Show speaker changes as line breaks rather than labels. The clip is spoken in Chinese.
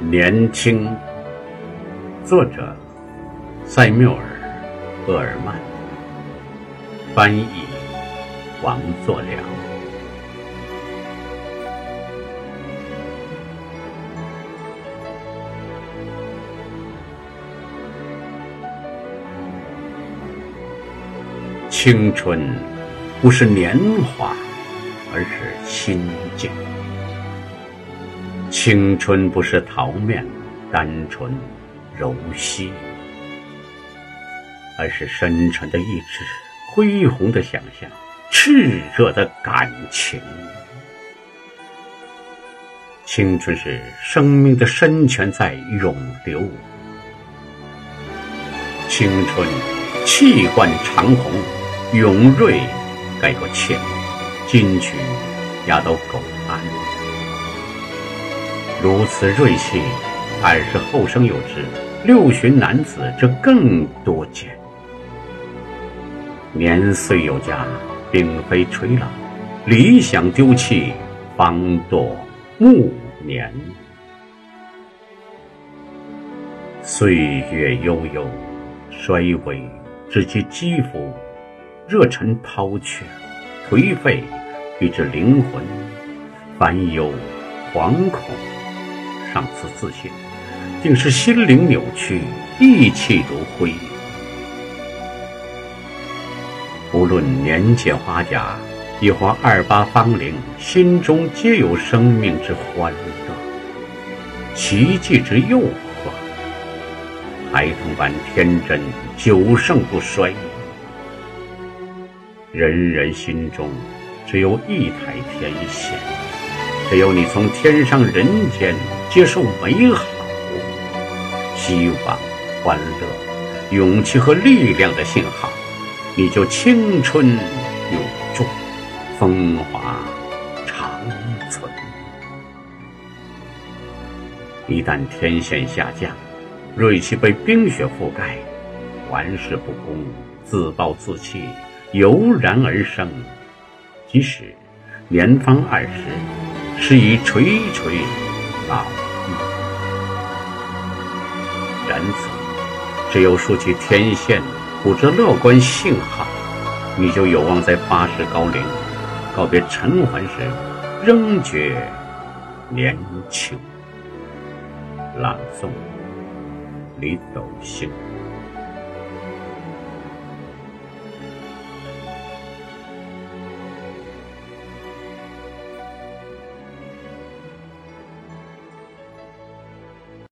年轻，作者塞缪尔·厄尔曼，翻译王作良。青春不是年华，而是心境。青春不是桃面、单纯、柔细，而是深沉的意志、恢宏的想象、炽热的感情。青春是生命的深泉在涌流，青春气贯长虹，勇锐盖过千，金曲压倒狗鞍。如此锐气，二是后生有之，六旬男子这更多见。年岁有加，并非垂老；理想丢弃，方堕暮年。岁月悠悠，衰微至其肌肤，热忱抛却，颓废以致灵魂，烦忧惶恐。上次自信，定是心灵扭曲，意气如灰。无论年届花甲，亦或二八芳龄，心中皆有生命之欢乐，奇迹之诱惑。孩童般天真，久盛不衰。人人心中只有一台天线，只有你从天上人间。接受美好、希望、欢乐、勇气和力量的信号，你就青春永驻，风华长存。一旦天线下降，锐气被冰雪覆盖，玩世不恭、自暴自弃油然而生。即使年方二十，是已垂垂。老矣。然此，只有竖起天线，捕捉乐观信号，你就有望在八十高龄告别尘寰时，仍觉年轻。朗诵：李斗星。